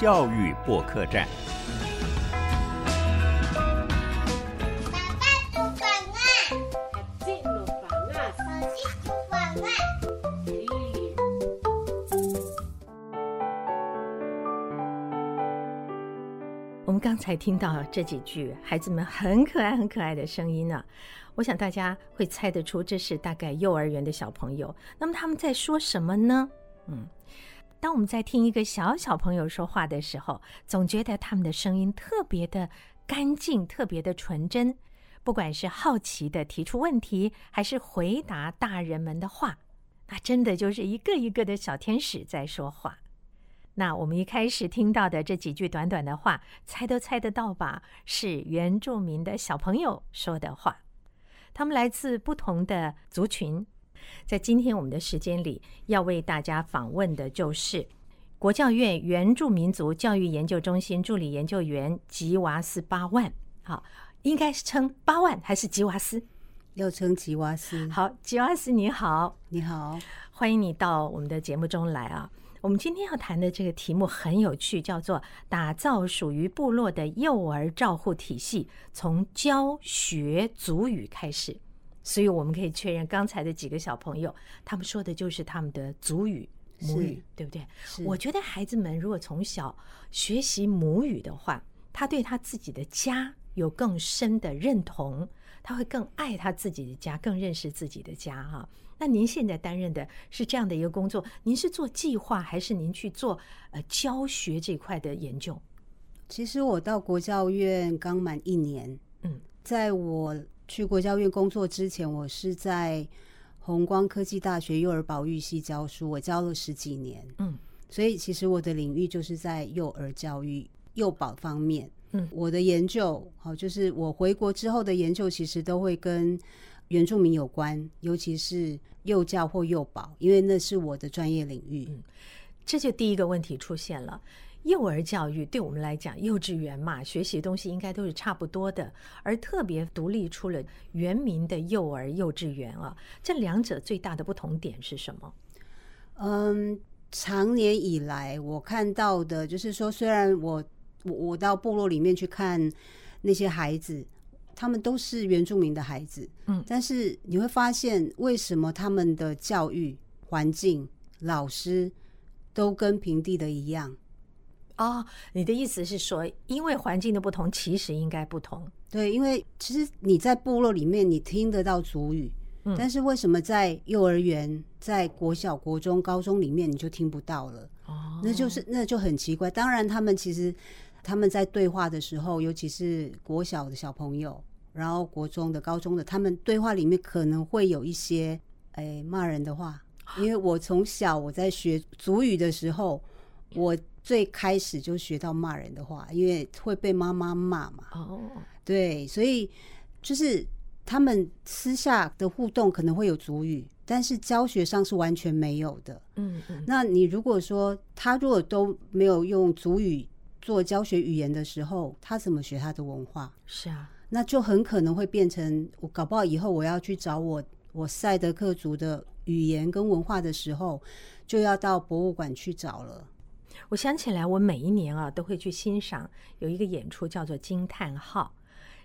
教育播客站。爸爸厨房啊，进入房啊，手机厨房啊。我们刚才听到这几句孩子们很可爱、很可爱的声音呢，我想大家会猜得出这是大概幼儿园的小朋友。那么他们在说什么呢？嗯，当我们在听一个小小朋友说话的时候，总觉得他们的声音特别的干净、特别的纯真。不管是好奇的提出问题，还是回答大人们的话，那真的就是一个一个的小天使在说话。那我们一开始听到的这几句短短的话，猜都猜得到吧？是原住民的小朋友说的话。他们来自不同的族群。在今天我们的时间里，要为大家访问的就是国教院原住民族教育研究中心助理研究员吉瓦斯八万。好，应该是称八万还是吉瓦斯？要称吉瓦斯。好，吉瓦斯你好，你好，欢迎你到我们的节目中来啊。我们今天要谈的这个题目很有趣，叫做“打造属于部落的幼儿照护体系，从教学族语开始”。所以我们可以确认，刚才的几个小朋友，他们说的就是他们的祖语、母语，对不对？是我觉得孩子们如果从小学习母语的话，他对他自己的家有更深的认同，他会更爱他自己的家，更认识自己的家哈。那您现在担任的是这样的一个工作，您是做计划，还是您去做呃教学这块的研究？其实我到国教院刚满一年，嗯，在我去国教院工作之前，我是在红光科技大学幼儿保育系教书，我教了十几年，嗯，所以其实我的领域就是在幼儿教育、幼保方面。嗯我的研究，好，就是我回国之后的研究，其实都会跟原住民有关，尤其是幼教或幼保，因为那是我的专业领域。嗯这就第一个问题出现了。幼儿教育对我们来讲，幼稚园嘛，学习的东西应该都是差不多的，而特别独立出了原民的幼儿幼稚园啊，这两者最大的不同点是什么？嗯，长年以来我看到的就是说，虽然我我我到部落里面去看那些孩子，他们都是原住民的孩子，嗯但是你会发现，为什么他们的教育环境、老师都跟平地的一样？哦，你的意思是说，因为环境的不同，其实应该不同。对，因为其实你在部落里面，你听得到族语，嗯但是为什么在幼儿园、在国小、国中、高中里面你就听不到了？哦那就是那就很奇怪。当然，他们其实他们在对话的时候，尤其是国小的小朋友，然后国中的、高中的，他们对话里面可能会有一些诶骂人的话。因为我从小我在学族语的时候，我最开始就学到骂人的话，因为会被妈妈骂嘛。哦，对，所以就是他们私下的互动可能会有族语，但是教学上是完全没有的。嗯嗯，那你如果说他如果都没有用族语做教学语言的时候，他怎么学他的文化？是啊，那就很可能会变成我搞不好以后我要去找我我赛德克族的语言跟文化的时候，就要到博物馆去找了。我想起来，我每一年啊都会去欣赏有一个演出，叫做《惊叹号》。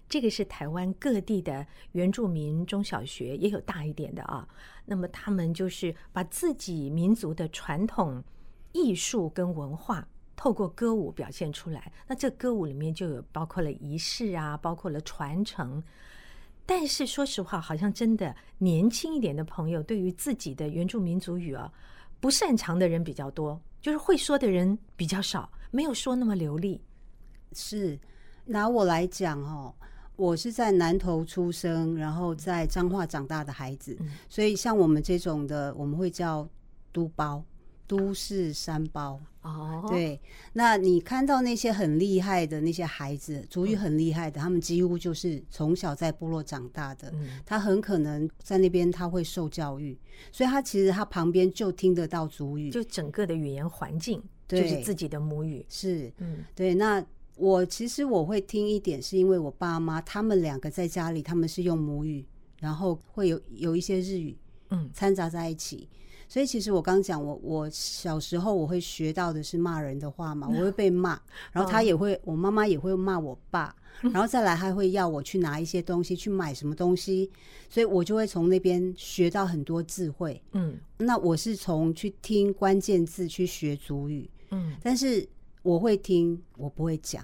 这个是台湾各地的原住民中小学，也有大一点的啊。那么他们就是把自己民族的传统艺术跟文化，透过歌舞表现出来。那这歌舞里面就有包括了仪式啊，包括了传承。但是说实话，好像真的年轻一点的朋友，对于自己的原住民族语啊，不擅长的人比较多，就是会说的人比较少，没有说那么流利。是拿我来讲哦，我是在南投出生，然后在彰化长大的孩子，嗯所以像我们这种的，我们会叫都包，都市山包。哦，，对，那你看到那些很厉害的那些孩子，主语很厉害的，他们几乎就是从小在部落长大的，嗯。他很可能在那边他会受教育，所以他其实他旁边就听得到主语，就整个的语言环境就是自己的母语。是。嗯。对。那我其实我会听一点，是因为我爸妈他们两个在家里他们是用母语，然后会有有一些日语嗯。掺杂在一起，所以其实我刚讲，我我小时候我会学到的是骂人的话嘛，我会被骂，然后他也会，我妈妈也会骂我爸，然后再来还会要我去拿一些东西去买什么东西，所以我就会从那边学到很多智慧。嗯那我是从去听关键字去学主语，嗯，但是我会听，我不会讲，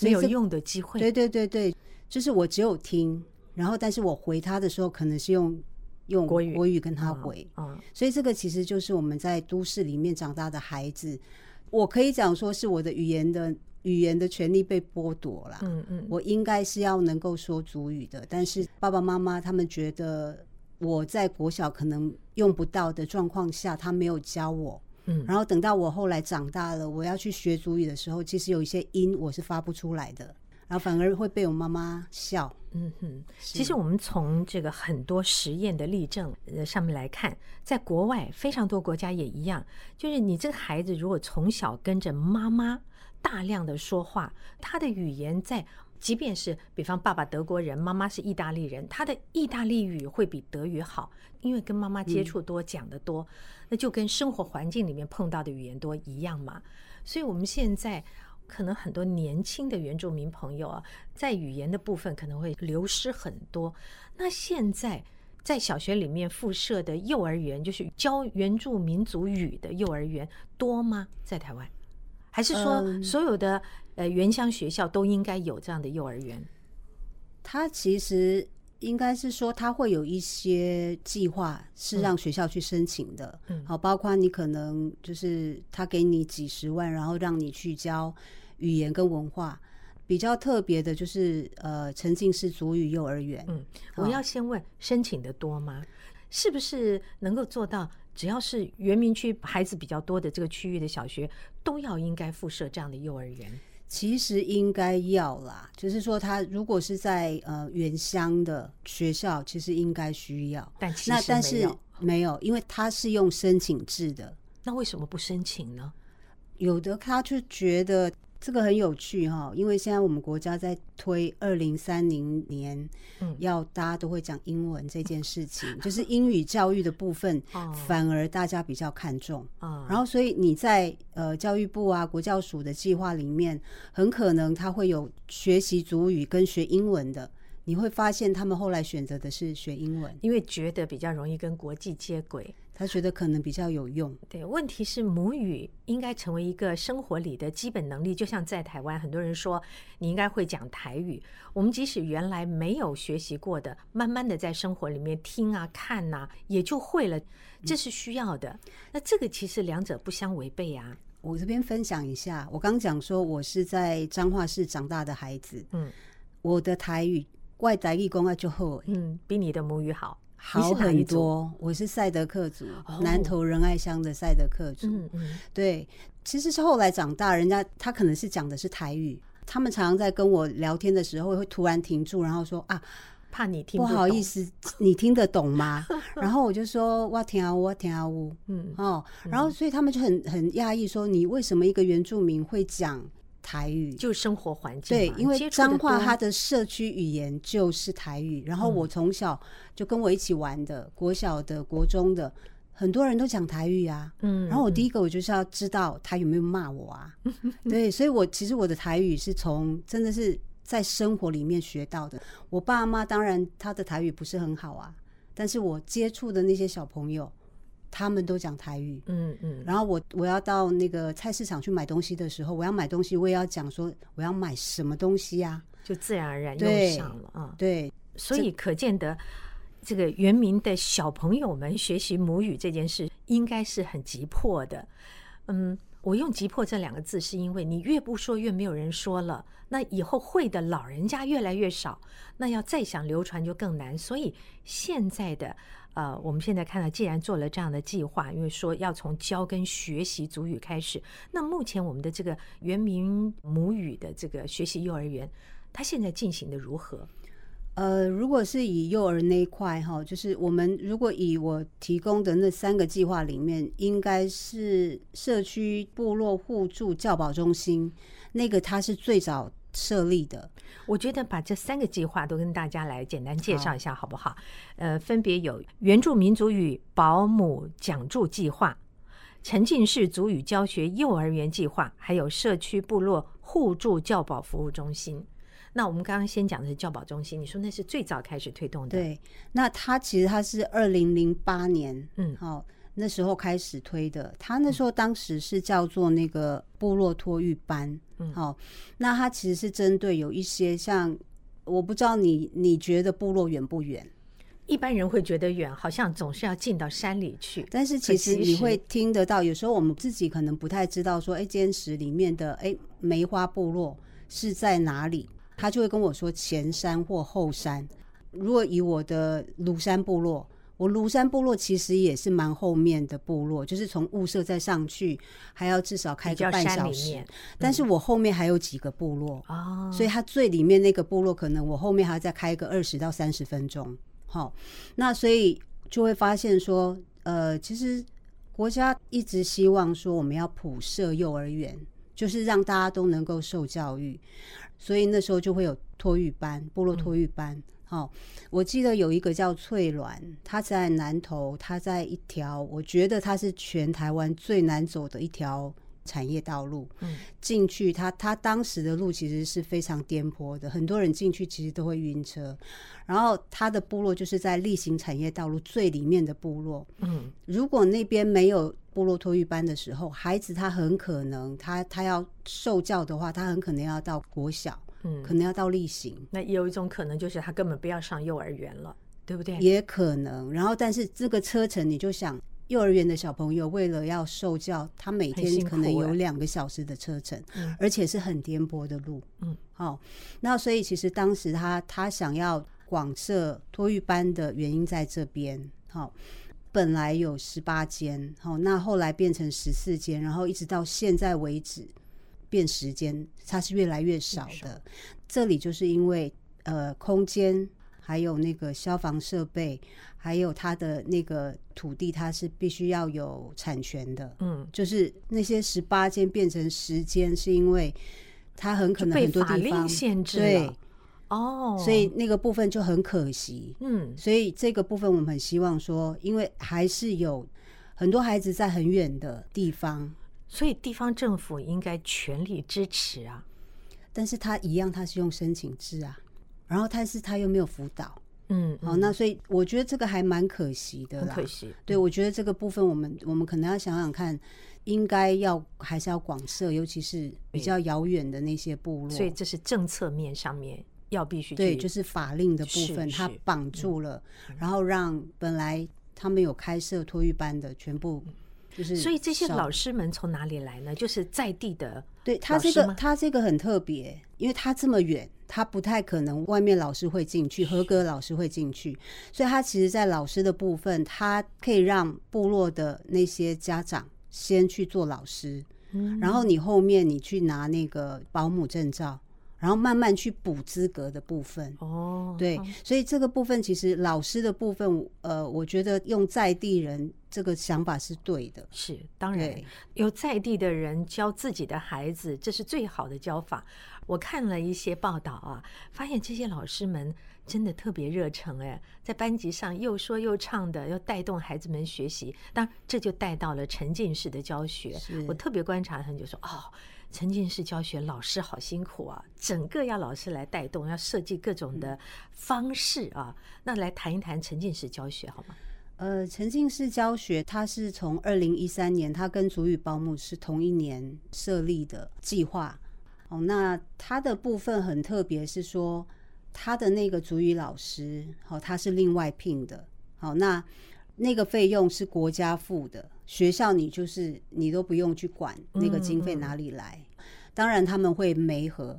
没有用的机会。对对对对，就是我只有听，然后但是我回他的时候可能是用用国语国语跟他嗯回，嗯所以这个其实就是我们在都市里面长大的孩子，我可以讲说是我的语言的语言的权利被剥夺了。嗯嗯，我应该是要能够说主语的，但是爸爸妈妈他们觉得我在国小可能用不到的状况下，他没有教我。嗯然后等到我后来长大了，我要去学主语的时候，其实有一些音我是发不出来的，然后反而会被我妈妈笑。嗯哼，其实我们从这个很多实验的例证呃上面来看，在国外非常多国家也一样，就是你这个孩子如果从小跟着妈妈大量的说话，他的语言在。即便是比方爸爸德国人，妈妈是意大利人，他的意大利语会比德语好，因为跟妈妈接触多，讲的多，那就跟生活环境里面碰到的语言多一样嘛。所以我们现在可能很多年轻的原住民朋友啊，在语言的部分可能会流失很多。那现在在小学里面附设的幼儿园，就是教原住民族语的幼儿园多吗？在台湾，还是说嗯所有的呃原乡学校都应该有这样的幼儿园？它其实应该是说，他会有一些计划是让学校去申请的，嗯好，包括你可能就是他给你几十万，然后让你去教语言跟文化。比较特别的就是呃沉浸式足语幼儿园，嗯，我要先问，申请的多吗？是不是能够做到，只要是原民区孩子比较多的这个区域的小学，都要应该附设这样的幼儿园？其实应该要啦，就是说他如果是在呃原乡的学校，其实应该需要。但其实那但是没有没有，因为他是用申请制的，那为什么不申请呢？有的他就觉得这个很有趣哈，因为现在我们国家在推二零三零年嗯要大家都会讲英文这件事情，就是英语教育的部分哦，反而大家比较看重。啊，然后，所以你在呃教育部啊、国教署的计划里面，很可能他会有学习主语跟学英文的。你会发现，他们后来选择的是学英文，因为觉得比较容易跟国际接轨。他觉得可能比较有用。对，问题是母语应该成为一个生活里的基本能力，就像在台湾，很多人说你应该会讲台语。我们即使原来没有学习过的，慢慢的在生活里面听啊、看呐、也就会了，这是需要的。那这个其实两者不相违背啊。我这边分享一下，我刚讲说我是在彰化市长大的孩子，嗯我的台语外台语讲啊就好，嗯，比你的母语好，好。很多。我是赛德克族，哦南投仁爱乡的赛德克族。嗯嗯对，其实是后来长大，人家他可能是讲的是台语，他们常常在跟我聊天的时候会突然停住，然后说啊，怕你听不好意思，你听得懂吗？然后我就说哇天啊，哇天啊，呜嗯哦，然后所以他们就很很讶异，说你为什么一个原住民会讲台语？就生活环境嘛，对因为彰化它的社区语言就是台语，然后我从小就跟我一起玩的，国小的、国中的，很多人都讲台语啊。嗯，然后我第一一个我就是要知道他有没有骂我啊，对，所以我其实我的台语是从真的是在生活里面学到的。我爸妈当然他的台语不是很好啊，但是我接触的那些小朋友，他们都讲台语。嗯嗯，然后我我要到那个菜市场去买东西的时候，我要买东西，我也要讲说我要买什么东西呀、就自然而然对用上了啊。对，所以可见得，这个原民的小朋友们学习母语这件事，应该是很急迫的。嗯，我用“急迫”这两个字，是因为你越不说，越没有人说了。那以后会的老人家越来越少，那要再想流传就更难。所以现在的呃，我们现在看到，既然做了这样的计划，因为说要从教跟学习主语开始，那目前我们的这个原民母语的这个学习幼儿园，它现在进行的如何？呃，如果是以幼儿那一块哈，就是我们如果以我提供的那三个计划里面，应该是社区部落互助教保中心那个，它是最早设立的。我觉得把这三个计划都跟大家来简单介绍一下，好不好？呃，分别有原住民族语保姆讲助计划、沉浸式族语教学幼儿园计划，还有社区部落互助教保服务中心。那我们刚刚先讲的是教保中心，你说那是最早开始推动的，，对，那它其实它是二零零八年，嗯好、那时候开始推的。它那时候当时是叫做那个部落托育班，嗯好、那它其实是针对有一些像，我不知道你你觉得部落远不远？一般人会觉得远，好像总是要进到山里去，但是其实你会听得到，有时候我们自己可能不太知道说，哎，坚石里面的哎梅花部落是在哪里，他就会跟我说前山或后山。如果以我的庐山部落，我庐山部落其实也是蛮后面的部落，就是从雾社再上去，还要至少开个半小时。但是我后面还有几个部落，哦，所以它最里面那个部落，可能我后面还要再开个二十到三十分钟。好，那所以就会发现说，呃，其实国家一直希望说我们要普设幼儿园，就是让大家都能够受教育，所以那时候就会有托育班、部落托育班。好、我记得有一个叫翠鸾，它在南投，它在一条，我觉得它是全台湾最难走的一条产业道路。嗯，进去，他他当时的路其实是非常颠簸的，很多人进去其实都会晕车。然后他的部落就是在例行产业道路最里面的部落，嗯，如果那边没有部落托育班的时候，孩子他很可能他他要受教的话，他很可能要到国小，嗯可能要到例行。那也有一种可能就是他根本不要上幼儿园了，对不对？也可能。然后，但是这个车程，你就想，幼儿园的小朋友为了要受教，他每天可能有欸两个小时的车程，嗯而且是很颠簸的路。嗯，好、那所以其实当时他他想要广设托育班的原因在这边。好、本来有十八间，好、那后来变成十四间，然后一直到现在为止变十间，它是越来越少越少的。这里就是因为呃空间，还有那个消防设备，还有它的那个土地，它是必须要有产权的。嗯，就是那些十八间变成十间，是因为它很可能很多法地方限制对了，哦，所以那个部分就很可惜。嗯，所以这个部分我们很希望说，因为还是有很多孩子在很远的地方，所以地方政府应该全力支持啊。但是他一样他是用申请制啊，然后但是他又没有辅导，嗯，好、嗯。那所以我觉得这个还蛮可惜的啦。很可惜。对，我觉得这个部分我们我们可能要想想看，应该要还是要广设，尤其是比较遥远的那些部落。所以这是政策面上面要必须对，去就是法令的部分，它是。嗯绑住了，然后让本来他们有开设托育班的全部就是。所以这些老师们从哪里来呢？就是在地的，对他这个他这个很特别，因为他这么远，他不太可能外面老师会进去，合格老师会进去，所以他其实，在老师的部分，他可以让部落的那些家长先去做老师，嗯然后你后面你去拿那个保姆证照，然后慢慢去补资格的部分。哦，对，所以这个部分其实老师的部分，呃，我觉得用在地人这个想法是对的。是当然有在地的人教自己的孩子，这是最好的教法。我看了一些报道啊，发现这些老师们真的特别热诚哎，在班级上又说又唱的，要带动孩子们学习。当然，这就带到了沉浸式的教学。我特别观察他们就，说哦。沉浸式教学，老师好辛苦啊！整个要老师来带动，要设计各种的方式啊。那来谈一谈沉浸式教学好吗？呃，沉浸式教学，它是从二零一三年，它跟主语保姆是同一年设立的计划。哦，那它的部分很特别，是说他的那个主语老师，好、他是另外聘的。好，那那个费用是国家付的，学校你就是你都不用去管那个经费哪里来。当然他们会媒合，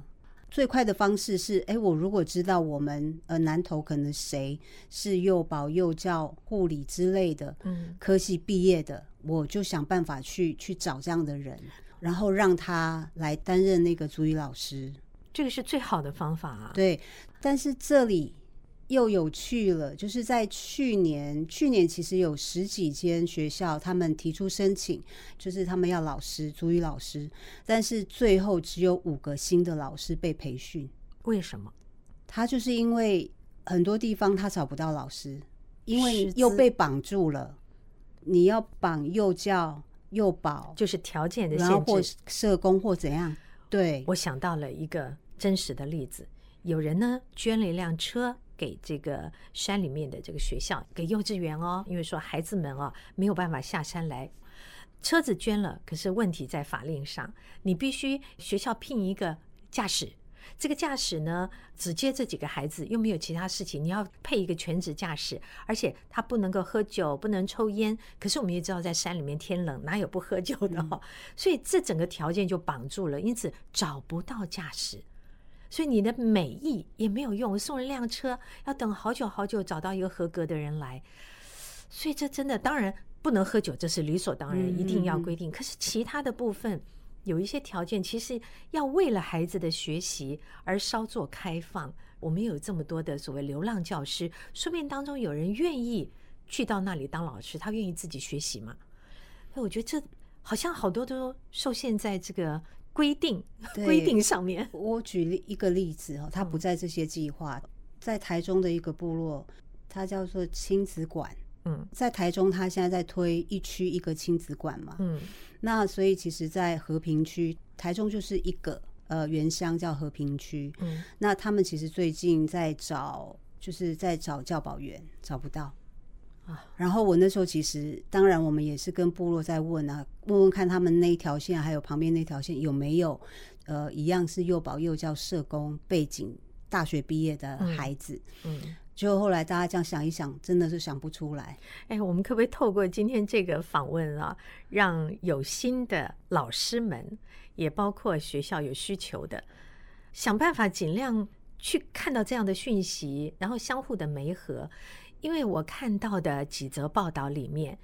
最快的方式是，哎，我如果知道我们呃南投可能谁是幼保、幼教、护理之类的嗯，科系毕业的，我就想办法去去找这样的人，然后让他来担任那个主语老师。这个是最好的方法啊。对，但是这里又有趣了，就是在去年，去年其实有十几间学校，他们提出申请，就是他们要老师，足语老师，但是最后只有五个新的老师被培训。为什么？他就是因为很多地方他找不到老师，因为又被绑住了。你要绑幼教、幼保，就是条件的然后或。社工或怎样？对，我想到了一个真实的例子，有人呢捐了一辆车给这个山里面的这个学校，给幼稚园哦，因为说孩子们哦没有办法下山来。车子捐了，可是问题在法令上，你必须学校聘一个驾驶。这个驾驶呢，只接这几个孩子，又没有其他事情，你要配一个全职驾驶，而且他不能够喝酒，不能抽烟。可是我们也知道，在山里面天冷，哪有不喝酒的哦？所以这整个条件就绑住了，因此找不到驾驶。所以你的美意也没有用，送了辆车要等好久好久找到一个合格的人来，所以这真的当然不能喝酒，这是理所当然，嗯一定要规定。可是其他的部分有一些条件，其实要为了孩子的学习而稍作开放。我们有这么多的所谓流浪教师，说不定当中有人愿意去到那里当老师，他愿意自己学习嘛？所以我觉得这好像好多都受限在这个规定规定上面。我举例一个例子哦，它嗯不在这些计划，在台中的一个部落，它叫做亲子馆。嗯在台中，它现在在推一区一个亲子馆嘛。嗯那所以其实，在和平区，台中就是一个呃原乡叫和平区。嗯那他们其实最近在找，就是在找教保员，找不到啊。然后我那时候其实，当然我们也是跟部落在问啊，问问看他们那一条线，还有旁边那条线有没有呃一样是幼保幼教社工背景，大学毕业的孩子。嗯。就后来大家这样想一想，真的是想不出来。哎，我们可不可以透过今天这个访问啊，让有心的老师们，也包括学校有需求的，想办法尽量去看到这样的讯息，然后相互的媒合。因为我看到的几则报道里面，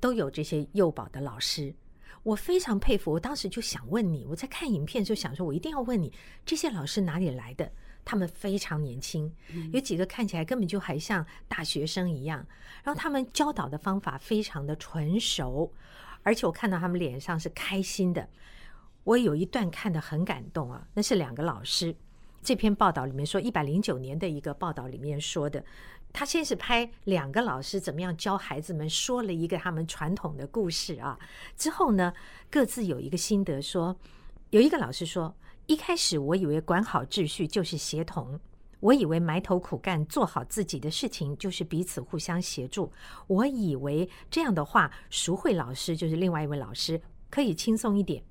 都有这些幼保的老师，我非常佩服。我当时就想问你，我在看影片就想说，我一定要问你，这些老师哪里来的？他们非常年轻，有几个看起来根本就还像大学生一样，然后他们教导的方法非常的纯熟，而且我看到他们脸上是开心的。我有一段看得很感动啊，那是两个老师。这篇报道里面说，一百零九年的一个报道里面说的，他先是拍两个老师怎么样教孩子们，说了一个他们传统的故事啊，之后呢，各自有一个心得说，有一个老师说，一开始我以为管好秩序就是协同。我以为埋头苦干做好自己的事情就是彼此互相协助，我以为这样的话，淑慧老师就是另外一位老师可以轻松一点。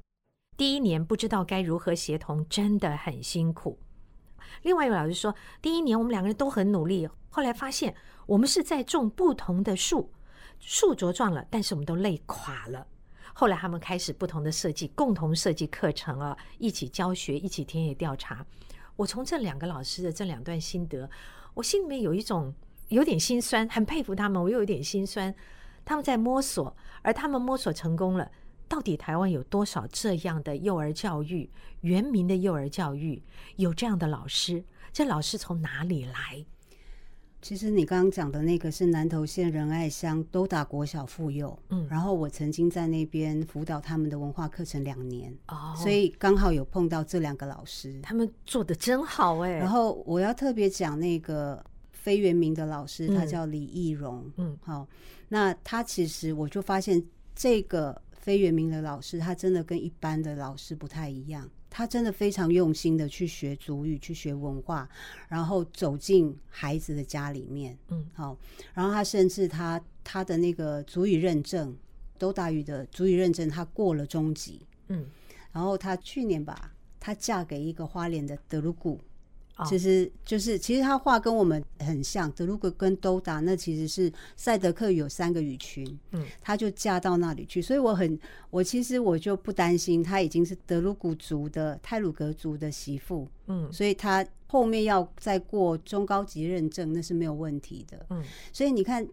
第一年不知道该如何协同，真的很辛苦。另外一位老师说，第一年我们两个人都很努力，后来发现我们是在种不同的树，树茁壮了，但是我们都累垮了。后来他们开始不同的设计，共同设计课程啊，一起教学，一起田野调查。我从这两个老师的这两段心得，我心里面有一种有点心酸，很佩服他们，我又有点心酸。他们在摸索，而他们摸索成功了。到底台湾有多少这样的幼儿教育，原民的幼儿教育，有这样的老师？这老师从哪里来？其实你刚刚讲的那个是南投县仁爱乡都打国小妇幼，嗯然后我曾经在那边辅导他们的文化课程两年，哦所以刚好有碰到这两个老师。他们做的真好哎。然后我要特别讲那个非原名的老师，他嗯叫李义荣，嗯好，那他其实我就发现这个非原名的老师，他真的跟一般的老师不太一样。他真的非常用心的去学族语，去学文化，然后走进孩子的家里面，嗯，好，然后他甚至他他的那个族语认证，都大语的族语认证，他过了中级，嗯，然后他去年吧，他嫁给一个花莲的德鲁古，哦其实就是其实他话跟我们很像，德鲁格跟都达那其实是赛德克有三个语群，嗯，他就嫁到那里去，所以我很我其实我就不担心他已经是德鲁古族的泰鲁格族的媳妇，嗯。所以他后面要再过中高级认证那是没有问题的，嗯。所以你看。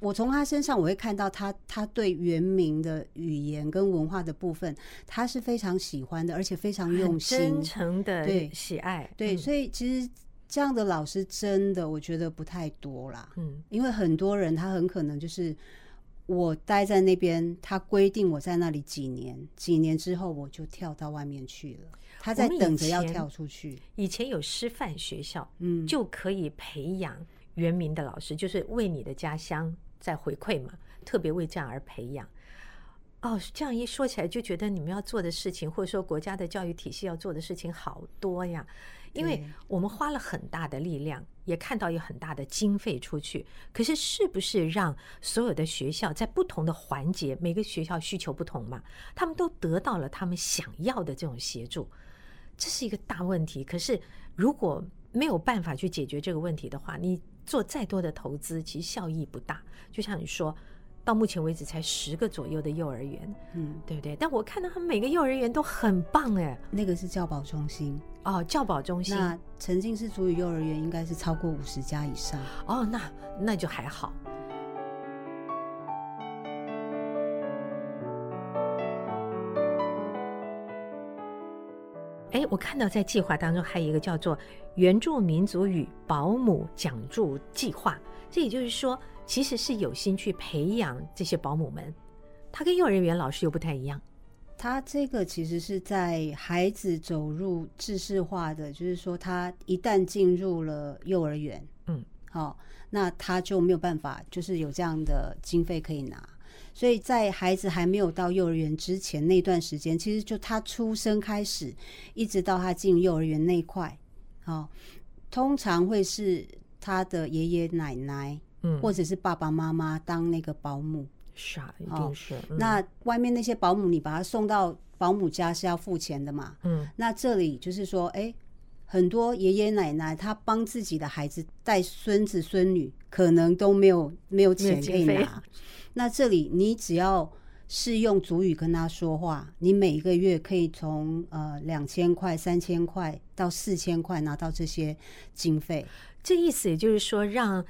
我从他身上，我会看到他，他对原民的语言跟文化的部分，他是非常喜欢的，而且非常用心，真诚的对喜爱。对，嗯所以其实这样的老师真的我觉得不太多啦，嗯，因为很多人他很可能就是我待在那边，他规定我在那里几年，几年之后我就跳到外面去了，他在等着要跳出去。以前有师范学校，嗯，就可以培养原民的老师，就是为你的家乡在回馈嘛，特别为这样而培养。哦，这样一说起来，就觉得你们要做的事情，或者说国家的教育体系要做的事情好多呀。因为我们花了很大的力量，也看到有很大的经费出去，可是是不是让所有的学校在不同的环节，每个学校需求不同嘛，他们都得到了他们想要的这种协助？这是一个大问题。可是如果没有办法去解决这个问题的话，你做再多的投资，其实效益不大。就像你说，到目前为止才十个左右的幼儿园，嗯，对不对？但我看到他们每个幼儿园都很棒哎。那个是教保中心，哦，教保中心那沉浸式主语幼儿园应该是超过五十家以上。哦，那那就还好。哎，我看到在计划当中还有一个叫做原住民族与保姆讲助计划，这也就是说，其实是有心去培养这些保姆们，他跟幼儿园老师又不太一样。他这个其实是在孩子走入知识化的，就是说他一旦进入了幼儿园，嗯，好、那他就没有办法，就是有这样的经费可以拿。所以在孩子还没有到幼儿园之前那段时间，其实就他出生开始，一直到他进幼儿园那一块，好、通常会是他的爷爷奶奶嗯，或者是爸爸妈妈当那个保姆。是啊，一哦定是。嗯那外面那些保姆，你把他送到保姆家是要付钱的嘛？嗯那这里就是说，哎、很多爷爷奶奶他帮自己的孩子带孙子孙女，可能都没有没有钱可以拿。那这里你只要是用主语跟他说话，你每一个月可以从呃两千块、三千块到四千块拿到这些经费。这意思也就是说，让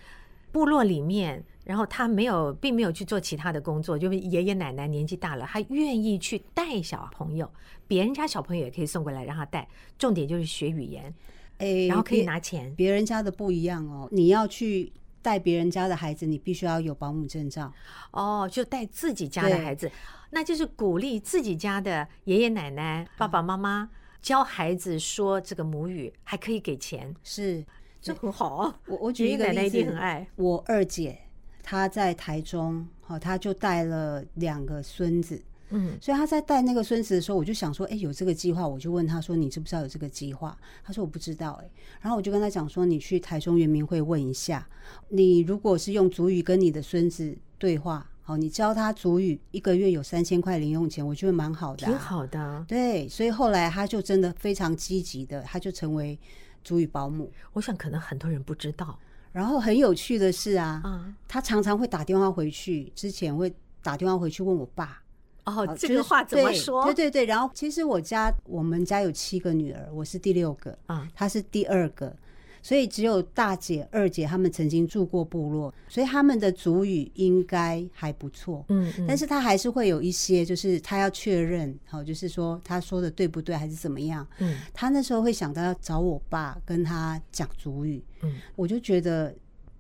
部落里面，然后他没有，并没有去做其他的工作，就是爷爷奶奶年纪大了，他愿意去带小朋友，别人家小朋友也可以送过来让他带，重点就是学语言，哎、然后可以拿钱。别人家的不一样哦，你要去带别人家的孩子，你必须要有保姆证照。哦，就带自己家的孩子，那就是鼓励自己家的爷爷奶奶、爸爸妈妈教孩子说这个母语，还可以给钱，是，这很好啊。我我举爷爷奶奶一一个例子，定很爱。我二姐她在台中，好，她就带了两个孙子，嗯所以他在带那个孙子的时候，我就想说，哎、有这个计划，我就问他说，你知不知道有这个计划？他说我不知道、哎，然后我就跟他讲说，你去台中圆明会问一下，你如果是用主语跟你的孙子对话，好，你教他主语，一个月有三千块零用钱，我觉得蛮好的、啊，挺好的。对，所以后来他就真的非常积极的，他就成为主语保姆。我想可能很多人不知道然后很有趣的是啊，啊。他常常会打电话回去，之前会打电话回去问我爸。哦，就是这个话怎么说？对对对，然后其实我家我们家有七个女儿，我是第六个，啊，她是第二个，所以只有大姐、二姐她们曾经住过部落，所以他们的主语应该还不错。嗯嗯，但是他还是会有一些，就是他要确认，好，就是说他说的对不对，还是怎么样？嗯他那时候会想到要找我爸跟他讲主语，嗯，我就觉得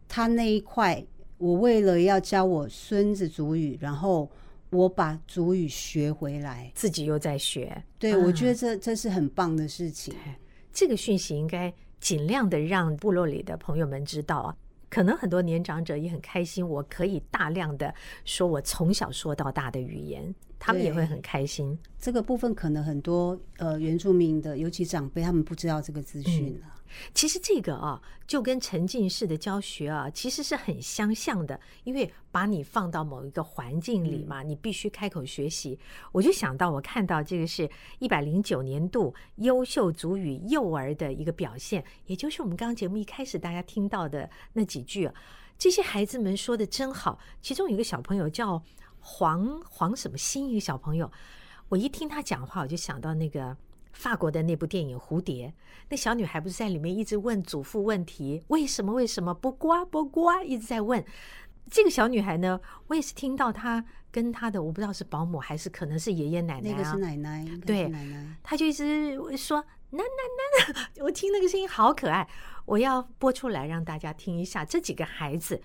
他那一块，我为了要教我孙子主语，然后我把主语学回来，自己又在学，对、啊我觉得这这是很棒的事情。这个讯息应该尽量的让部落里的朋友们知道啊。可能很多年长者也很开心，我可以大量的说我从小说到大的语言，他们也会很开心。这个部分可能很多呃原住民的，尤其长辈，他们不知道这个资讯啊。其实这个啊，就跟沉浸式的教学啊，其实是很相像的，因为把你放到某一个环境里嘛，你必须开口学习。我就想到，我看到这个是一百零九年度优秀族语幼儿的一个表现，也就是我们刚刚节目一开始大家听到的那几句啊，这些孩子们说的真好。其中有一个小朋友叫黄黄什么新一个小朋友，我一听他讲话，我就想到那个法国的那部电影《蝴蝶》，那小女孩不是在里面一直问祖父问题，为什么为什么不呱不呱，一直在问。这个小女孩呢，我也是听到她跟她的我不知道是保姆还是可能是爷爷奶奶啊，那个是奶奶，对奶奶。她就一直说囡囡囡，我听那个声音好可爱，我要播出来让大家听一下。这几个孩子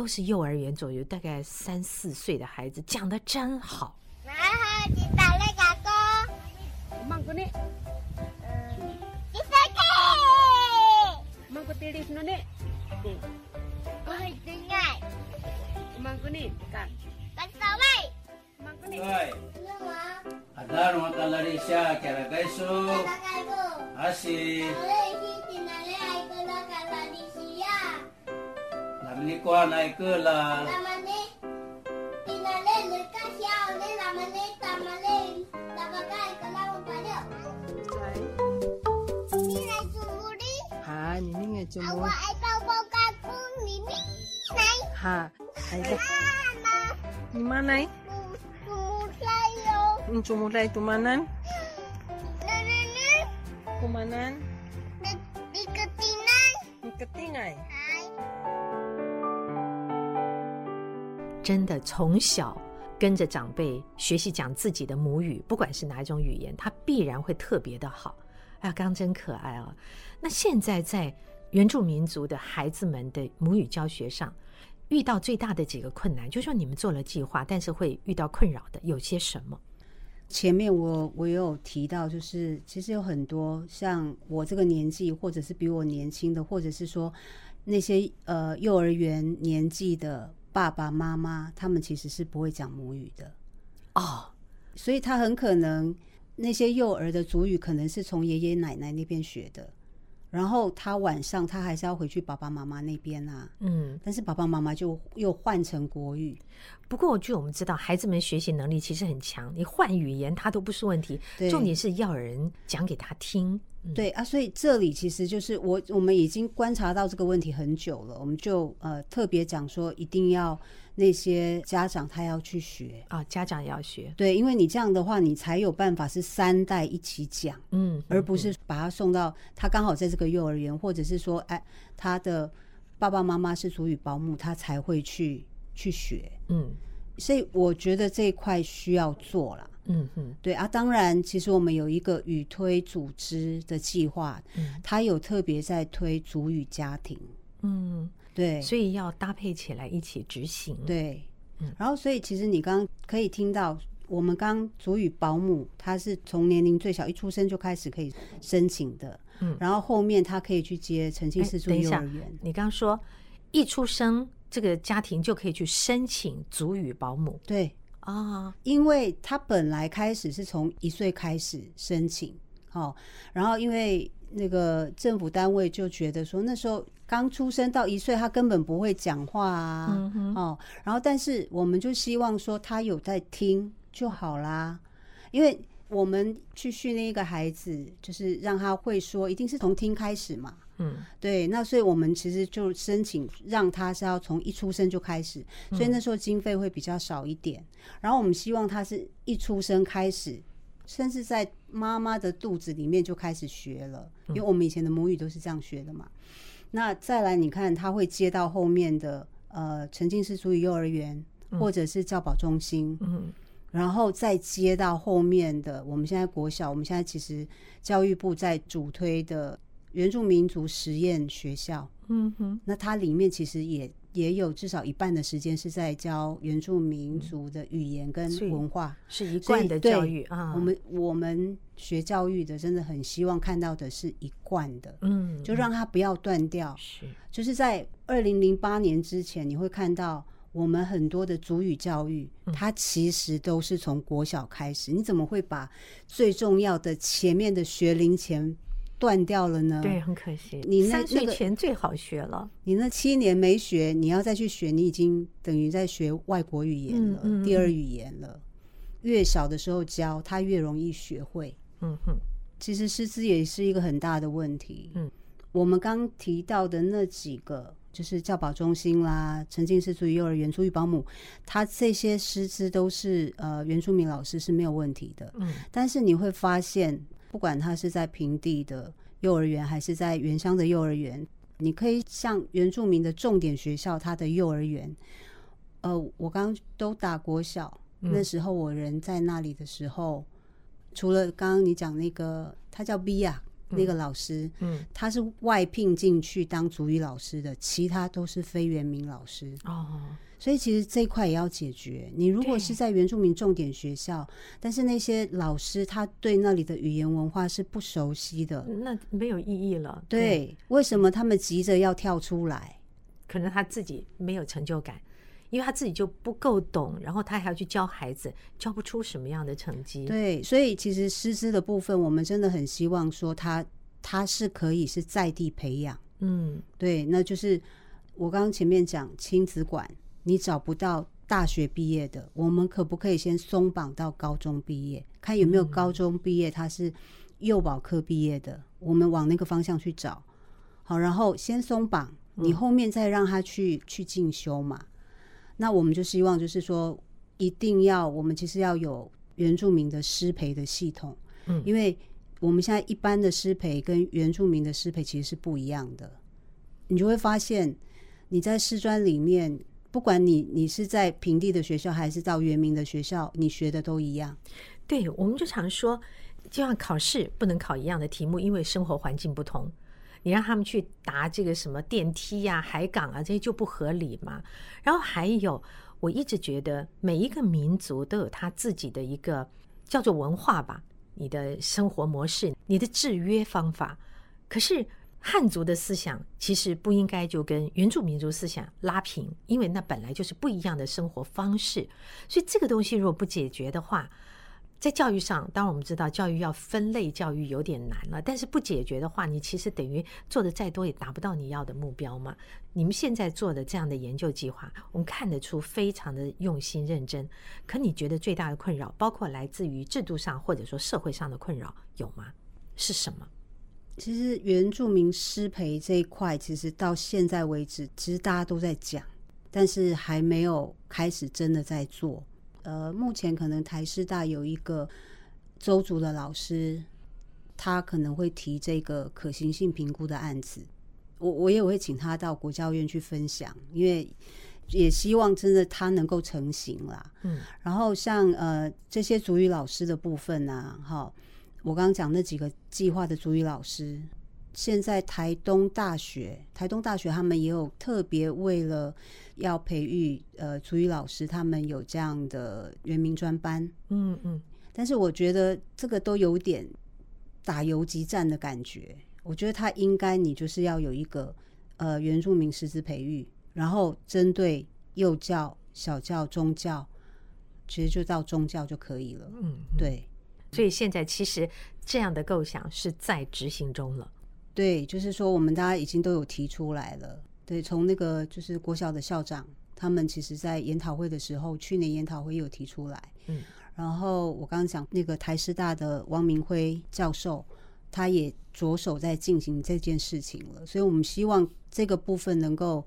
都是幼儿园左右，大概三四岁的孩子，讲的真好。然你来做木的，Ha, ni ni nga 我爱抱抱干姑你咪来，Ha. Ay, 妈妈，ni manay. 木木来哟，Ang sumulay tumanan. 那那那，Kumanan. 那一个地真的从小跟着长辈学习讲自己的母语，不管是哪一种语言，他必然会特别的好。哎呀，刚真可爱哦。那现在在原住民族的孩子们的母语教学上，遇到最大的几个困难，就说你们做了计划，但是会遇到困扰的有些什么？前面我我有提到，就是其实有很多像我这个年纪，或者是比我年轻的，或者是说那些呃幼儿园年纪的爸爸妈妈，他们其实是不会讲母语的，哦，所以他很可能那些幼儿的主语可能是从爷爷奶奶那边学的，然后他晚上他还是要回去爸爸妈妈那边啊，嗯，但是爸爸妈妈就又换成国语，不过据我们知道，孩子们学习能力其实很强，你换语言他都不是问题，对。重点是要有人讲给他听。嗯，对啊，所以这里其实就是我我们已经观察到这个问题很久了，我们就呃特别讲说，一定要那些家长他要去学，啊，家长也要学，对，因为你这样的话，你才有办法是三代一起讲，嗯，而不是把他送到他刚好在这个幼儿园，或者是说，哎，他的爸爸妈妈是主语保姆，他才会去去学。嗯所以我觉得这一块需要做啦。嗯嗯对啊，当然，其实我们有一个语推组织的计划，嗯它有特别在推主语家庭，嗯，对所以要搭配起来一起执行。，对嗯。然后，所以其实你刚刚可以听到，我们刚主语保姆，他是从年龄最小一出生就开始可以申请的，嗯然后后面他可以去接沉浸哎式住等一下幼儿园，你刚刚说一出生这个家庭就可以去申请祖语保姆对，啊，因为他本来开始是从一岁开始申请，哦，然后因为那个政府单位就觉得说那时候刚出生到一岁，他根本不会讲话啊，嗯哦，然后但是我们就希望说他有在听就好啦，因为我们去训练一个孩子，就是让他会说，一定是从听开始嘛。嗯。对，那所以我们其实就申请让他是要从一出生就开始，所以那时候经费会比较少一点。然后我们希望他是一出生开始，甚至在妈妈的肚子里面就开始学了，因为我们以前的母语都是这样学的嘛。那再来，你看他会接到后面的呃沉浸式主语幼儿园或者是教保中心，嗯。然后再接到后面的，我们现在国小，我们现在其实教育部在主推的原住民族实验学校，嗯哼，那它里面其实也也有至少一半的时间是在教原住民族的语言跟文化。是一贯的教育啊。我们我们学教育的，真的很希望看到的是一贯的，嗯，就让它不要断掉。是就是在二零零八年之前，你会看到我们很多的主语教育，嗯它其实都是从国小开始。你怎么会把最重要的前面的学龄前断掉了呢？对，，很可惜。你那三岁那个前最好学了。你那七年没学，你要再去学，你已经等于在学外国语言了，嗯嗯第二语言了。越小的时候教，他越容易学会。嗯哼，其实师资也是一个很大的问题。嗯，我们刚提到的那几个，就是教保中心啦、沉浸式主语幼儿园、主语保姆，他这些师资都是呃原住民老师是没有问题的。嗯但是你会发现，不管他是在平地的幼儿园，还是在原乡的幼儿园，你可以像原住民的重点学校，他的幼儿园，呃，我刚刚都打国小，嗯。那时候我人在那里的时候，除了刚刚你讲那个，他叫 B 啊那个老师，嗯，他是外聘进去当主语老师的，其他都是非原名老师。哦，所以其实这一块也要解决。你如果是在原住民重点学校，但是那些老师他对那里的语言文化是不熟悉的，那没有意义了。对，为什么他们急着要跳出来？可能他自己没有成就感，因为他自己就不够懂，然后他还要去教孩子，教不出什么样的成绩。对，所以其实师资的部分，我们真的很希望说他他是可以是在地培养。嗯，对，那就是我刚刚前面讲亲子馆，你找不到大学毕业的，我们可不可以先松绑到高中毕业，看有没有高中毕业他是幼保科毕业的，我们往那个方向去找。好，然后先松绑，你后面再让他去去进修嘛。那我们就希望就是说，一定要我们其实要有原住民的师培的系统，嗯因为我们现在一般的师培跟原住民的师培其实是不一样的。你就会发现，你在师专里面，不管你你是在平地的学校还是到原民的学校，你学的都一样。对，我们就常说，就像考试不能考一样的题目，因为生活环境不同。你让他们去答这个什么电梯呀、海港啊，这些就不合理嘛。然后还有，我一直觉得每一个民族都有他自己的一个叫做文化吧，你的生活模式、你的制约方法。可是汉族的思想其实不应该就跟原住民族思想拉平，因为那本来就是不一样的生活方式。所以这个东西如果不解决的话，在教育上，当然我们知道教育要分类教育有点难了，但是不解决的话，你其实等于做的再多也达不到你要的目标嘛。你们现在做的这样的研究计划，我们看得出非常的用心认真。可你觉得最大的困扰，包括来自于制度上或者说社会上的困扰有吗？是什么？其实原住民师培这一块，其实到现在为止，其实大家都在讲，但是还没有开始真的在做。呃，目前可能台师大有一个周族的老师，他可能会提这个可行性评估的案子，我我也会请他到国教院去分享，因为也希望真的他能够成型啦。嗯，然后像呃这些主语老师的部分呢、哈，我刚刚讲那几个计划的主语老师，现在台东大学，台东大学他们也有特别为了要培育呃主语老师，他们有这样的原民专班。嗯嗯，但是我觉得这个都有点打游击战的感觉。我觉得他应该你就是要有一个呃原住民师资培育，然后针对幼教、小教、中教，其实就到中教就可以了。嗯，对所以现在其实这样的构想是在执行中了。对，就是说我们大家已经都有提出来了。对，从那个就是国小的校长，他们其实在研讨会的时候，去年研讨会有提出来。嗯，然后我刚刚讲那个台师大的王明辉教授，他也着手在进行这件事情了。所以我们希望这个部分能够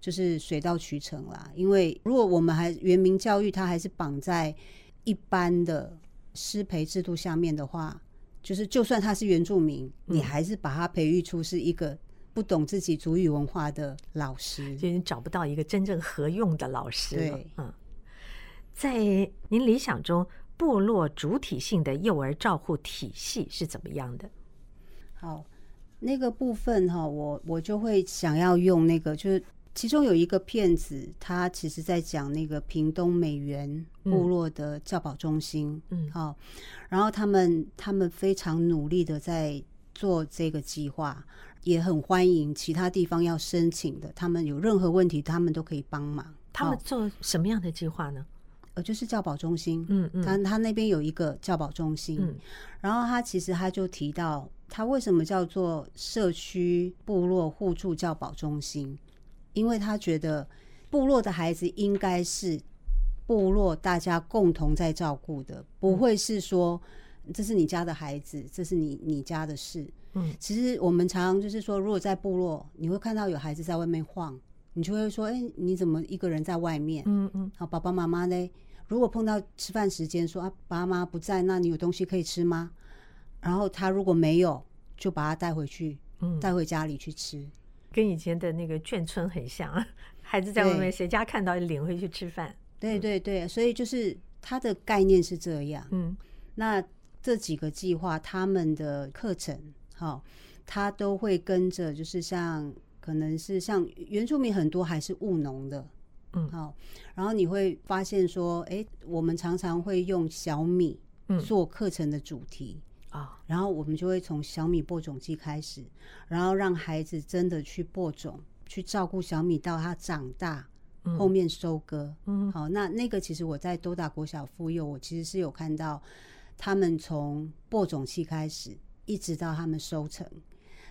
就是水到渠成啦。因为如果我们还原民教育，它还是绑在一般的师培制度下面的话，就是就算他是原住民，你还是把他培育出是一个不懂自己族语文化的老师。就你找不到一个真正合用的老师了对。嗯，在您理想中，部落主体性的幼儿照护体系是怎么样的？好，那个部分哈，我我就会想要用那个，就是其中有一个片子，他其实在讲那个屏东美元部落的教保中心，嗯。好，然后他们他们非常努力的在做这个计划，也很欢迎其他地方要申请的，他们有任何问题，他们都可以帮忙。他们做什么样的计划呢？呃，就是教保中心，嗯嗯。他他那边有一个教保中心，嗯。然后他其实他就提到，他为什么叫做社区部落互助教保中心，因为他觉得部落的孩子应该是部落大家共同在照顾的，不会是说这是你家的孩子，这是你你家的事。嗯，其实我们常常就是说，如果在部落，你会看到有孩子在外面晃，你就会说，哎、你怎么一个人在外面？嗯嗯好，爸爸妈妈呢，如果碰到吃饭时间，说啊，爸妈不在，那你有东西可以吃吗？然后他如果没有，就把他带回去，嗯，带回家里去吃。跟以前的那个眷村很像，孩子在外面谁家看到领回去吃饭。对对对，所以就是他的概念是这样。嗯那这几个计划，他们的课程，好、他都会跟着，就是像可能是像原住民很多还是务农的，嗯好、然后你会发现说，哎，我们常常会用小米嗯做课程的主题。啊，然后我们就会从小米播种季开始，然后让孩子真的去播种，去照顾小米到它长大，嗯。后面收割。嗯。好，那那个其实我在多大国小妇幼，我其实是有看到他们从播种期开始，一直到他们收成，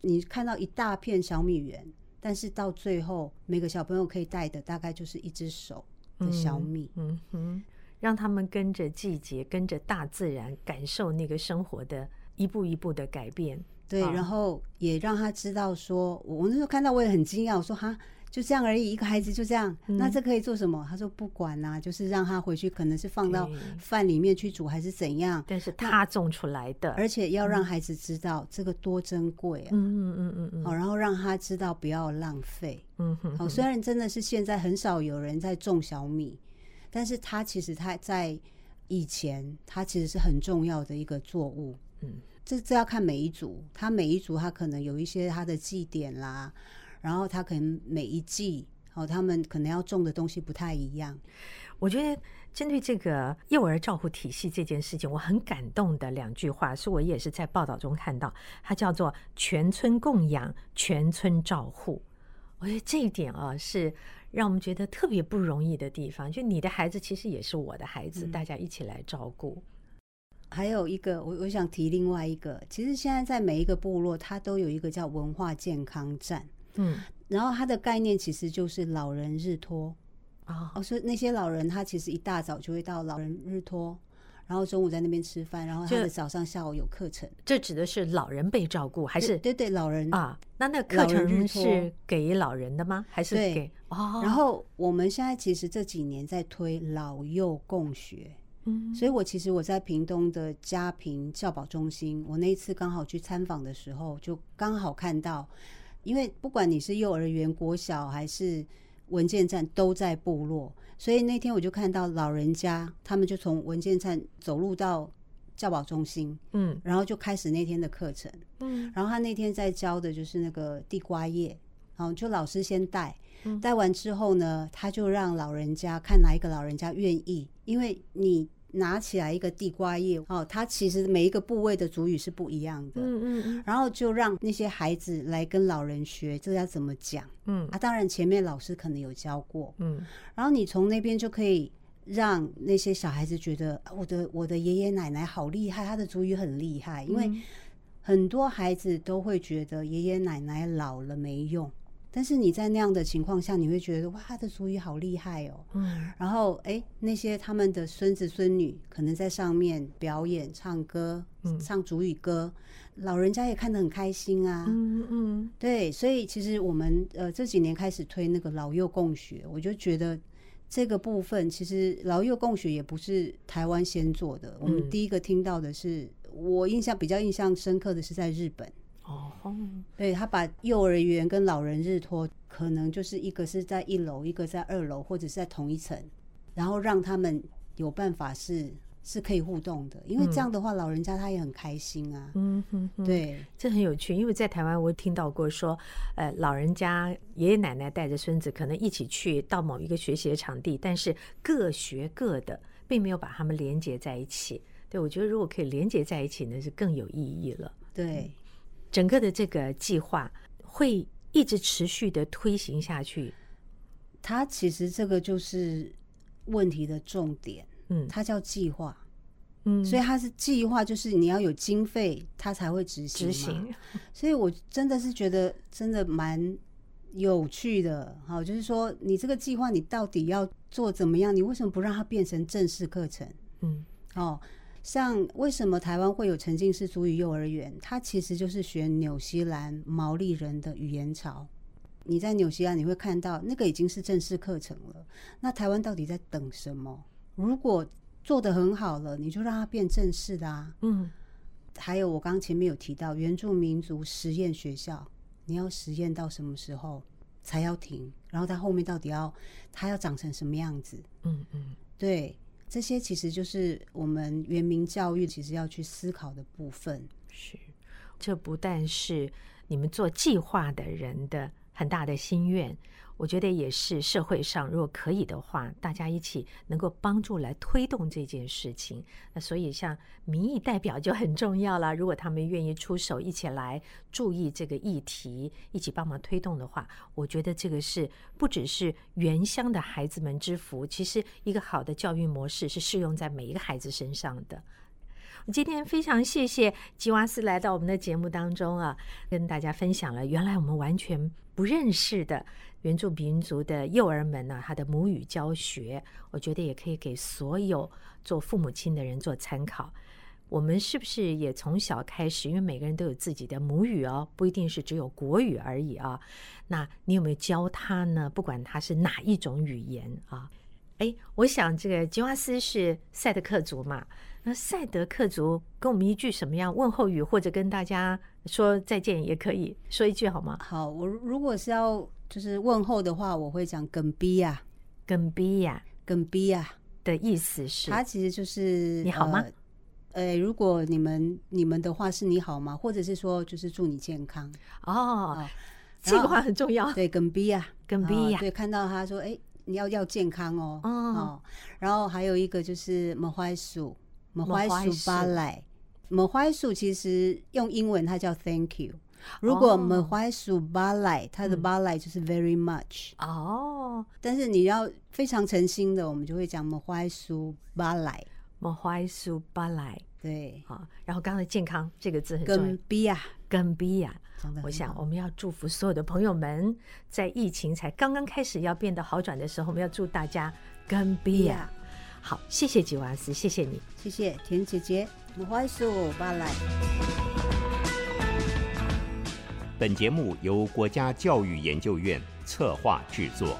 你看到一大片小米园，但是到最后每个小朋友可以带的大概就是一只手的小米。嗯哼，让他们跟着季节，跟着大自然，感受那个生活的一步一步的改变。对，啊然后也让他知道说，我我那时候看到我也很惊讶，我说哈，就这样而已，一个孩子就这样，那嗯这可以做什么？他说不管啦、就是让他回去，可能是放到饭里面去煮，还是怎样，但是他种出来的，而且要让孩子知道这个多珍贵啊。嗯嗯嗯嗯嗯好，然后让他知道不要浪费。嗯哼好，虽然真的是现在很少有人在种小米，但是它其实它在以前，它其实是很重要的一个作物。嗯，这这要看每一组，它每一组它可能有一些它的祭典啦，然后它可能每一季，哦，他们可能要种的东西不太一样。我觉得针对这个幼儿照护体系这件事情，我很感动的两句话，是我也是在报道中看到，它叫做“全村供养，全村照护”。我觉得这一点啊，是让我们觉得特别不容易的地方。就你的孩子其实也是我的孩子，大家一起来照顾。还有一个，我我想提另外一个，其实现在在每一个部落，它都有一个叫文化健康站，嗯然后它的概念其实就是老人日托。啊、哦，所以那些老人他其实一大早就会到老人日托，然后中午在那边吃饭，然后他就的早上下午有课程，这指的是老人被照顾，还是对对对老人啊？那那课程是给老人的吗？还是对给哦？然后我们现在其实这几年在推老幼共学，嗯所以我其实我在屏东的家平教保中心，我那一次刚好去参访的时候，就刚好看到，因为不管你是幼儿园、国小还是文件站，都在部落，所以那天我就看到老人家他们就从文件站走路到教保中心，嗯。然后就开始那天的课程。嗯。然后他那天在教的就是那个地瓜叶，然后就老师先带。嗯，带完之后呢，他就让老人家看哪一个老人家愿意，因为你拿起来一个地瓜叶哦，它其实每一个部位的主语是不一样的，嗯嗯嗯。然后就让那些孩子来跟老人学这要怎么讲？嗯。啊，当然前面老师可能有教过，嗯。然后你从那边就可以让那些小孩子觉得，啊我的我的爷爷奶奶好厉害，他的主语很厉害，因为嗯。很多孩子都会觉得爷爷奶奶老了没用，但是你在那样的情况下，你会觉得哇，他的主语好厉害哦。嗯。然后哎，那些他们的孙子孙女可能在上面表演、唱歌、嗯。唱主语歌，老人家也看得很开心啊。嗯嗯对，所以其实我们呃这几年开始推那个老幼共学，我就觉得这个部分其实老幼共学也不是台湾先做的，我嗯。们第一个听到的是我印象比较印象深刻的是在日本，哦对他把幼儿园跟老人日托可能就是一个是在一楼，一个在二楼，或者是在同一层，然后让他们有办法是是可以互动的，因为这样的话老人家他也很开心啊，嗯哼,哼，对。这很有趣，因为在台湾我听到过说，呃，老人家爷爷奶奶带着孙子可能一起去到某一个学习的场地，但是各学各的，并没有把他们连接在一起。对我觉得如果可以连接在一起，呢是更有意义了。对，整个的这个计划会一直持续的推行下去。它其实这个就是问题的重点，嗯它叫计划，嗯，所以它是计划，就是你要有经费，它才会执行。执行，所以我真的是觉得真的蛮有趣的，好，就是说你这个计划你到底要做怎么样？你为什么不让它变成正式课程？嗯哦，像为什么台湾会有沉浸式足语幼儿园？它其实就是学纽西兰毛利人的语言潮。你在纽西兰你会看到那个已经是正式课程了，那台湾到底在等什么？如果做得很好了，你就让它变正式的啊。嗯还有我刚刚前面有提到原住民族实验学校，你要实验到什么时候才要停？然后它后面到底要它要长成什么样子？嗯嗯对，这些其实就是我们原民教育其实要去思考的部分。是。这不但是你们做计划的人的很大的心愿，我觉得也是社会上如果可以的话，大家一起能够帮助来推动这件事情。那所以像民意代表就很重要了。如果他们愿意出手，一起来注意这个议题，一起帮忙推动的话，我觉得这个是不只是原乡的孩子们之福，其实一个好的教育模式是适用在每一个孩子身上的。今天非常谢谢吉瓦斯来到我们的节目当中啊，跟大家分享了原来我们完全不认识的原住民族的幼儿们呢，他的母语教学，我觉得也可以给所有做父母亲的人做参考。我们是不是也从小开始？因为每个人都有自己的母语哦，不一定是只有国语而已啊。那你有没有教他呢？不管他是哪一种语言啊？哎，我想这个吉瓦斯是赛德克族嘛。那赛德克族跟我们一句什么样问候语，或者跟大家说再见也可以说一句好吗？好，我如果是要就是问候的话，我会讲“梗逼呀，梗逼呀，梗逼呀”的意思是，它其实就是你好吗？呃，如果你们你们的话是你好吗？或者是说就是祝你健康哦，这个话很重要。对，跟逼呀，跟逼呀，对，看到他说哎，你要要健康哦，哦，然后还有一个就是莫怀鼠。莫怀鼠巴莱，莫怀鼠其实用英文它叫 Thank you。如果莫怀鼠巴莱，它的巴莱就是 Very much 哦。但是你要非常诚心的，我们就会讲莫怀鼠巴莱，莫怀鼠巴莱。对，好。然后刚才健康这个字很重要，跟 B 呀，跟 B 呀。我想我们要祝福所有的朋友们，在疫情才刚刚开始要变得好转的时候，我们要祝大家跟 B 呀。好，谢谢吉瓦斯，谢谢你，谢谢田姐姐，不坏树巴来。本节目由国家教育研究院策划制作。